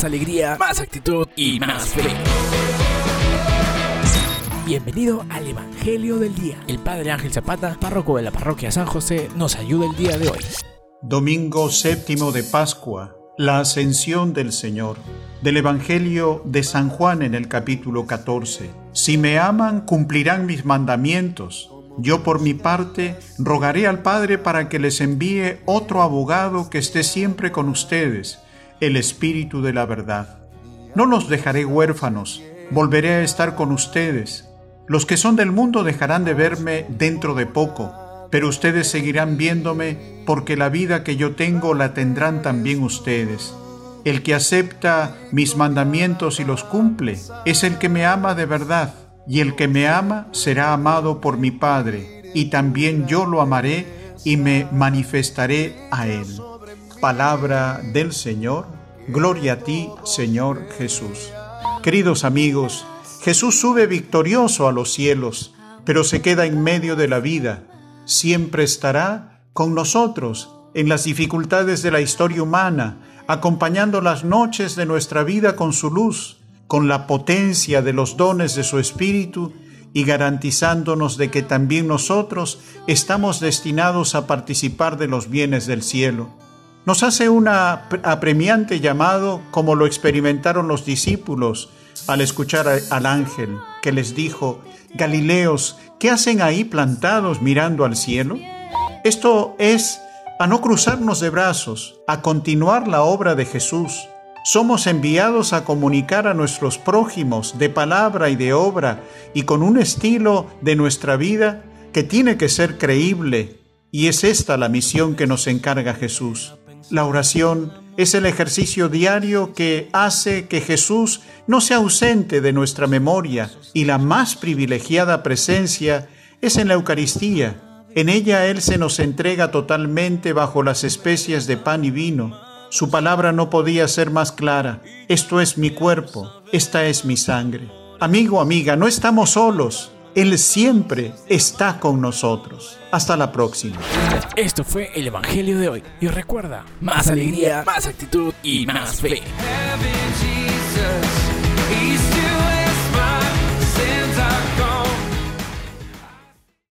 más alegría, más actitud y más fe. Bienvenido al Evangelio del Día. El Padre Ángel Zapata, párroco de la parroquia San José, nos ayuda el día de hoy. Domingo séptimo de Pascua, la ascensión del Señor. Del Evangelio de San Juan en el capítulo 14. Si me aman, cumplirán mis mandamientos. Yo por mi parte rogaré al Padre para que les envíe otro abogado que esté siempre con ustedes, el Espíritu de la verdad. No los dejaré huérfanos, volveré a estar con ustedes. Los que son del mundo dejarán de verme dentro de poco, pero ustedes seguirán viéndome porque la vida que yo tengo la tendrán también ustedes. El que acepta mis mandamientos y los cumple es el que me ama de verdad, y el que me ama será amado por mi Padre, y también yo lo amaré y me manifestaré a él. Palabra del Señor, gloria a ti, Señor Jesús. Queridos amigos, Jesús sube victorioso a los cielos, pero se queda en medio de la vida. Siempre estará con nosotros en las dificultades de la historia humana, acompañando las noches de nuestra vida con su luz, con la potencia de los dones de su Espíritu y garantizándonos de que también nosotros estamos destinados a participar de los bienes del cielo. Nos hace un apremiante llamado como lo experimentaron los discípulos al escuchar al ángel que les dijo, Galileos, ¿qué hacen ahí plantados mirando al cielo? Esto es a no cruzarnos de brazos, a continuar la obra de Jesús. Somos enviados a comunicar a nuestros prójimos de palabra y de obra y con un estilo de nuestra vida que tiene que ser creíble. Y es esta la misión que nos encarga Jesús. La oración es el ejercicio diario que hace que Jesús no sea ausente de nuestra memoria y la más privilegiada presencia es en la Eucaristía. En ella Él se nos entrega totalmente bajo las especies de pan y vino. Su palabra no podía ser más clara. Esto es mi cuerpo, esta es mi sangre. Amigo, amiga, no estamos solos. Él siempre está con nosotros. Hasta la próxima. Esto fue el Evangelio de hoy. Y recuerda, más alegría, más actitud y más fe.